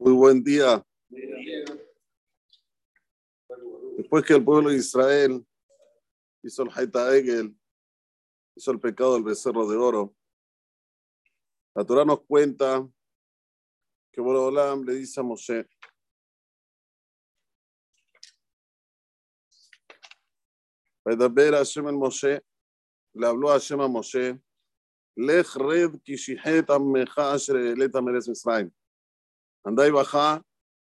Muy buen día. Después que el pueblo de Israel hizo el Haita Egel, hizo el pecado del becerro de oro, la Torah nos cuenta que Borolam le dice a Moshe, el Moshe, le habló a Hashem a Moshe, Lech red kishihet amecha asher eleta meres Misraim. Andá y baja,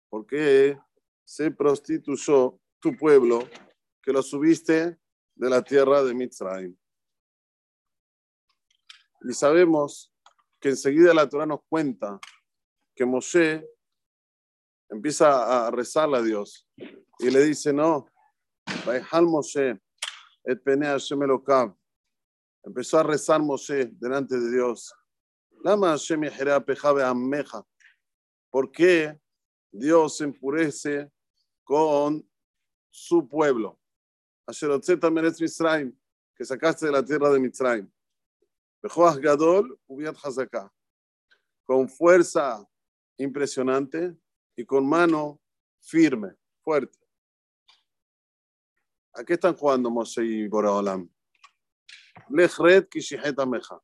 porque se prostituyó tu pueblo, que lo subiste de la tierra de Mitzrayim. Y sabemos que enseguida la Torah nos cuenta que Moshe empieza a rezarle a Dios y le dice, no, Moshe, et. Empezó a rezar Moshe delante de Dios. Lama Hashem ameja. ¿Por qué Dios se enfurece con su pueblo? que sacaste de la tierra de Mitzrayim. Gadol. Con fuerza impresionante y con mano firme, fuerte. ¿A qué están jugando Moshe y Boraholam? Lechred Kishihet Ameja.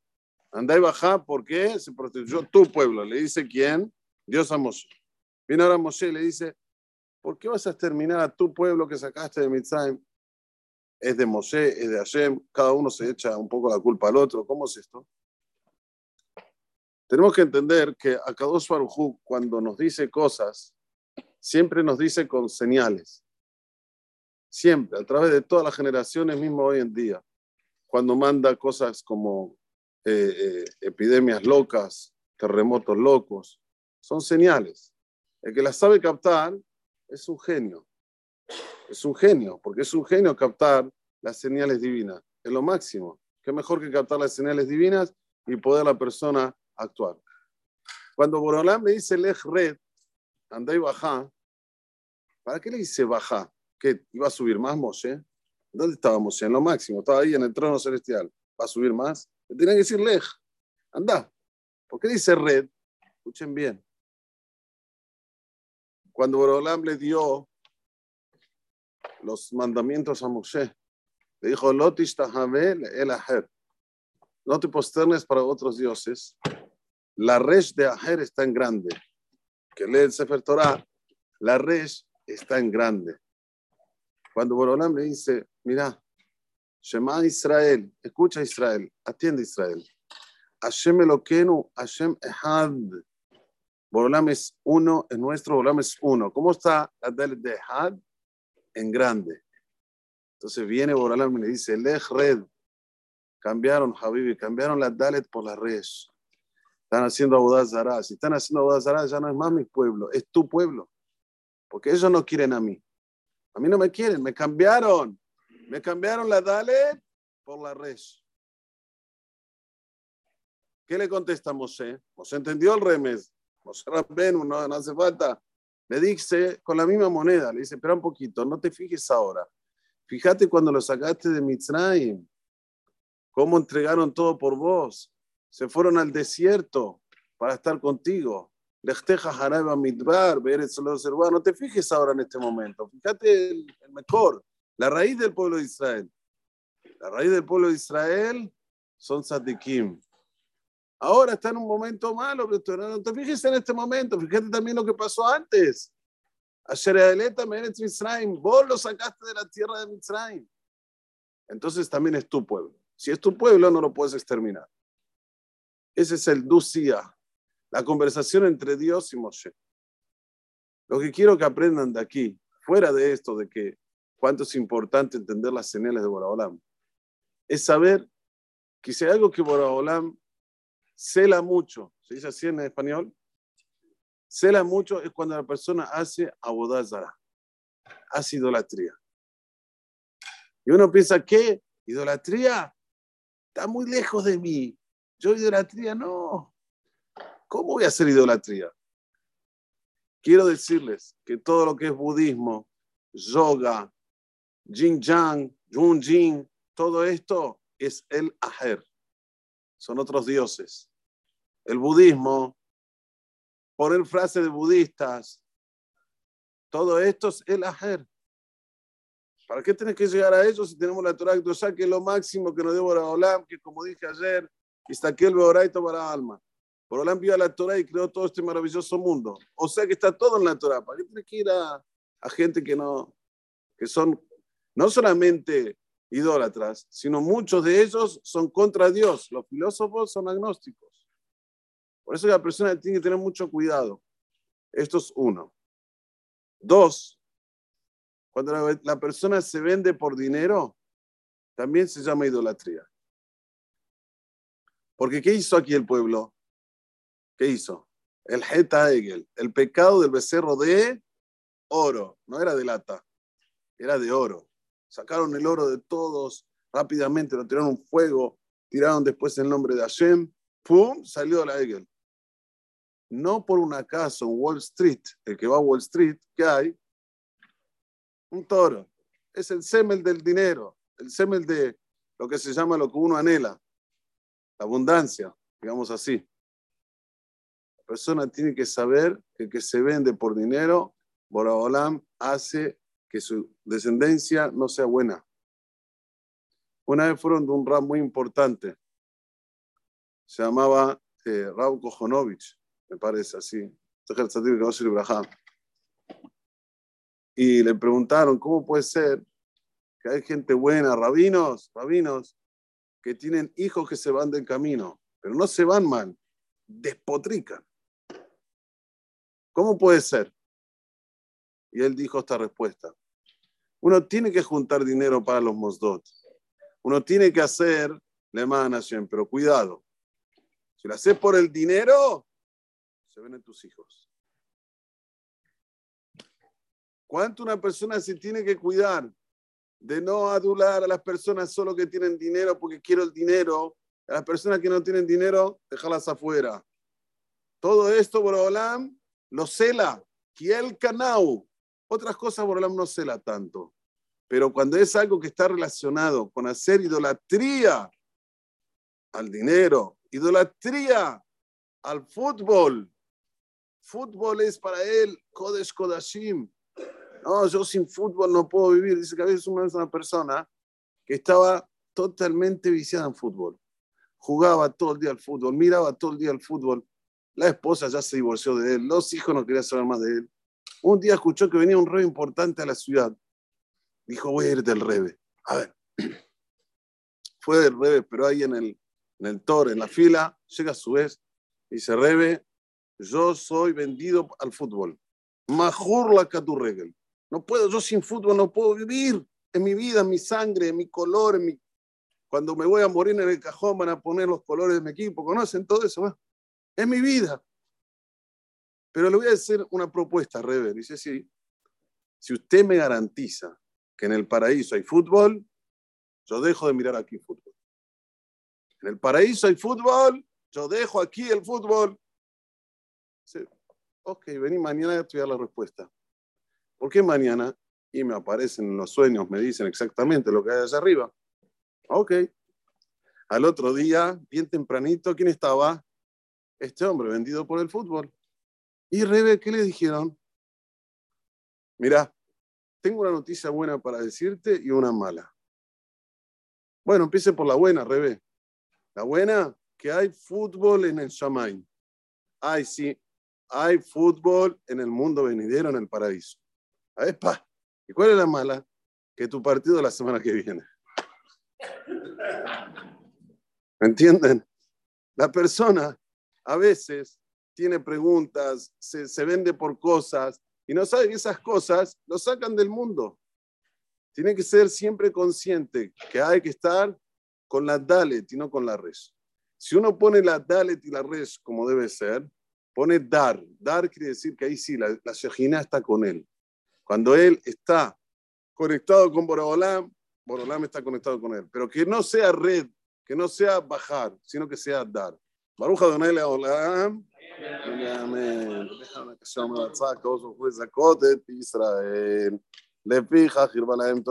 Andá y baja porque se protegió tu pueblo. Le dice quién? Dios a Moshe. Viene ahora Moshe y le dice, ¿por qué vas a exterminar a tu pueblo que sacaste de Mitzrayim? Es de Moshe, es de Hashem, cada uno se echa un poco la culpa al otro. ¿Cómo es esto? Tenemos que entender que Akadosh Baruj cuando nos dice cosas, siempre nos dice con señales. Siempre, a través de todas las generaciones, mismo hoy en día. Cuando manda cosas como eh, eh, epidemias locas, terremotos locos, son señales. El que las sabe captar es un genio. Es un genio, porque es un genio captar las señales divinas. Es lo máximo. Qué mejor que captar las señales divinas y poder la persona actuar. Cuando Borolam le dice lej red, anda y baja, ¿para qué le dice baja? ¿Que iba a subir más Moshe? ¿Dónde estaba Moshe? En lo máximo, estaba ahí en el trono celestial. ¿Va a subir más? Le tiene que decir lej, anda. ¿Por qué dice red? Escuchen bien cuando Borolam le dio los mandamientos a Moshe, le dijo, no te posternes para otros dioses. La res de Aher está en grande. Que lee el Sefer Torah, la res está en grande. Cuando Borolam le dice, mira, Shema Israel, escucha Israel, atiende Israel. Hashem Eloquenu, Hashem Ehad. Borolam es uno, el nuestro Borolam es uno. ¿Cómo está Dalet de Had? En grande. Entonces viene Borolam y le dice, Lej Red. Cambiaron, Habibi, cambiaron la Dalet por la Resh. Están haciendo Abodazara. Si están haciendo Abodazara, ya no es más mi pueblo, es tu pueblo. Porque ellos no quieren a mí. A mí no me quieren, me cambiaron. Me cambiaron la Dalet por la Resh. ¿Qué le contesta Mosé? Mosé entendió el remes. No, no hace falta. Le dice con la misma moneda, le dice, espera un poquito, no te fijes ahora. Fíjate cuando lo sacaste de Mitzrayim, cómo entregaron todo por vos. Se fueron al desierto para estar contigo. No te fijes ahora en este momento. Fíjate el, el mejor, la raíz del pueblo de Israel. La raíz del pueblo de Israel son Sadikim, Ahora está en un momento malo, pero no te fijes en este momento, fíjate también lo que pasó antes. Vos lo sacaste de la tierra de Mitzrayim. Entonces también es tu pueblo. Si es tu pueblo, no lo puedes exterminar. Ese es el Ducia, la conversación entre Dios y Moshe. Lo que quiero que aprendan de aquí, fuera de esto, de que cuánto es importante entender las señales de Boraholam, es saber que si hay algo que Boraholam Cela mucho, ¿se dice así en español? Cela mucho es cuando la persona hace abodazara, hace idolatría. Y uno piensa, ¿qué? ¿Idolatría? Está muy lejos de mí. Yo idolatría no. ¿Cómo voy a hacer idolatría? Quiero decirles que todo lo que es budismo, yoga, jin yang, jun jin, todo esto es el ajer son otros dioses. El budismo poner frases de budistas. Todo esto es el ajer. ¿Para qué tenés que llegar a eso si tenemos la Torah que es lo máximo que nos debo Olam, que como dije ayer, y el Beoraito para alma? Por Olam vio la Torah y creó todo este maravilloso mundo. O sea que está todo en la Torah. ¿Para qué tenés que ir a, a gente que no, que son no solamente idólatras, sino muchos de ellos son contra Dios. Los filósofos son agnósticos. Por eso la persona tiene que tener mucho cuidado. Esto es uno. Dos, cuando la, persona se vende por dinero, también se llama idolatría. Porque ¿qué hizo aquí el pueblo? ¿Qué hizo? El Heta Egel, el pecado del becerro de oro, no era de lata, era de oro. Sacaron el oro de todos rápidamente, lo tiraron fuego, tiraron después el nombre de Hashem, ¡pum! salió la Egel no por un acaso Wall Street, el que va a Wall Street, ¿qué hay? Un toro. Es el semel del dinero, el semel de lo que se llama lo que uno anhela, la abundancia, digamos así. La persona tiene que saber que el que se vende por dinero, Boraholam hace que su descendencia no sea buena. Una vez fueron de un rap muy importante, se llamaba eh, Kojonovich me parece así. Y le preguntaron, ¿cómo puede ser que hay gente buena, rabinos, rabinos, que tienen hijos que se van del camino, pero no se van mal, despotrican? ¿Cómo puede ser? Y él dijo esta respuesta. Uno tiene que juntar dinero para los Mosdot. Uno tiene que hacer la nación, pero cuidado. Si lo haces por el dinero, se ven en tus hijos. ¿Cuánto una persona se tiene que cuidar de no adular a las personas solo que tienen dinero porque quiero el dinero? A las personas que no tienen dinero, déjalas afuera. Todo esto, Borolam, lo cela. Kiel Kanau. Otras cosas, Borolam no cela tanto. Pero cuando es algo que está relacionado con hacer idolatría al dinero, idolatría al fútbol, Fútbol es para él Kodesh Kodashim. No, yo sin fútbol no puedo vivir. Dice que a veces una persona que estaba totalmente viciada en fútbol. Jugaba todo el día al fútbol, miraba todo el día al fútbol. La esposa ya se divorció de él, los hijos no querían saber más de él. Un día escuchó que venía un rey importante a la ciudad. Dijo, voy a ir del rebe. A ver, fue del rebe, pero ahí en el, en el tor, en la fila, llega a su vez, y dice, rebe, yo soy vendido al fútbol. Major la caturregel. No puedo, yo sin fútbol no puedo vivir. En mi vida, en mi sangre, en mi color, en mi... cuando me voy a morir en el cajón van a poner los colores de mi equipo. ¿Conocen todo eso? Es mi vida. Pero le voy a hacer una propuesta, Rever. Dice, sí, si usted me garantiza que en el paraíso hay fútbol, yo dejo de mirar aquí fútbol. En el paraíso hay fútbol, yo dejo aquí el fútbol ok, vení mañana a estudiar la respuesta. ¿Por qué mañana? Y me aparecen en los sueños, me dicen exactamente lo que hay allá arriba. Ok. Al otro día, bien tempranito, ¿quién estaba? Este hombre vendido por el fútbol. Y Rebe, ¿qué le dijeron? Mira, tengo una noticia buena para decirte y una mala. Bueno, empiece por la buena, Rebe. La buena, que hay fútbol en el Shamay. Ay, sí, hay fútbol en el mundo venidero, en el paraíso. pa. ¿Y cuál es la mala? Que tu partido la semana que viene. ¿Me entienden? La persona a veces tiene preguntas, se, vende por cosas y no sabe que esas cosas lo sacan del mundo. Tiene que ser siempre consciente que hay que estar con la Dalet y no con la res. Si uno pone la Dalet y la res como debe ser, pone dar. Dar quiere decir que ahí sí, la, la está con él. Cuando él está conectado con Borolam, Borolam está conectado con él. Pero que no sea red, que no sea bajar, sino que sea dar. Baruch Adonai Leolam. Amén. Déjame que se llame la tzaka, Israel.